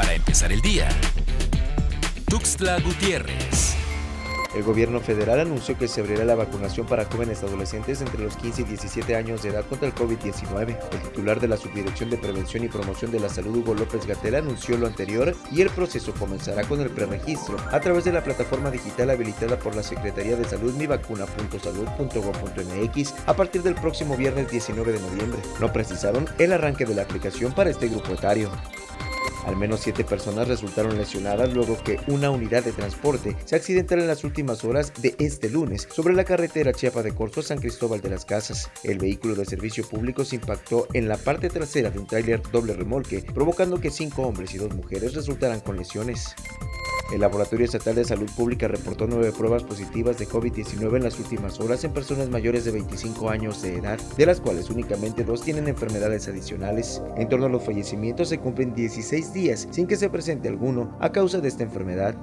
Para empezar el día. Tuxtla Gutiérrez. El gobierno federal anunció que se abrirá la vacunación para jóvenes adolescentes entre los 15 y 17 años de edad contra el COVID-19. El titular de la Subdirección de Prevención y Promoción de la Salud, Hugo López Gatela, anunció lo anterior y el proceso comenzará con el preregistro a través de la plataforma digital habilitada por la Secretaría de Salud mivacuna.salud.gov.mx a partir del próximo viernes 19 de noviembre. No precisaron el arranque de la aplicación para este grupo etario. Al menos siete personas resultaron lesionadas luego que una unidad de transporte se accidentara en las últimas horas de este lunes sobre la carretera Chiapa de Corzo San Cristóbal de las Casas. El vehículo de servicio público se impactó en la parte trasera de un tráiler doble remolque, provocando que cinco hombres y dos mujeres resultaran con lesiones. El Laboratorio Estatal de Salud Pública reportó nueve pruebas positivas de COVID-19 en las últimas horas en personas mayores de 25 años de edad, de las cuales únicamente dos tienen enfermedades adicionales. En torno a los fallecimientos se cumplen 16 días sin que se presente alguno a causa de esta enfermedad.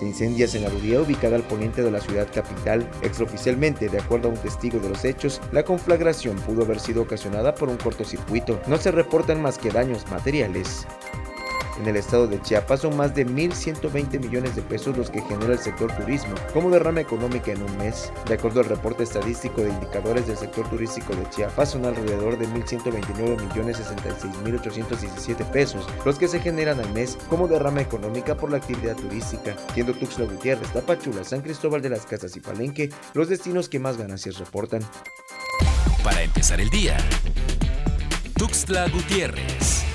Se incendia Senaduría ubicada al poniente de la ciudad capital. Extraoficialmente, de acuerdo a un testigo de los hechos, la conflagración pudo haber sido ocasionada por un cortocircuito. No se reportan más que daños materiales. En el estado de Chiapas son más de 1.120 millones de pesos los que genera el sector turismo como derrama económica en un mes. De acuerdo al reporte estadístico de indicadores del sector turístico de Chiapas, son alrededor de 1.129 millones 66.817 pesos los que se generan al mes como derrama económica por la actividad turística, siendo Tuxtla Gutiérrez, Tapachula, San Cristóbal de las Casas y Palenque los destinos que más ganancias reportan. Para empezar el día. Tuxtla Gutiérrez.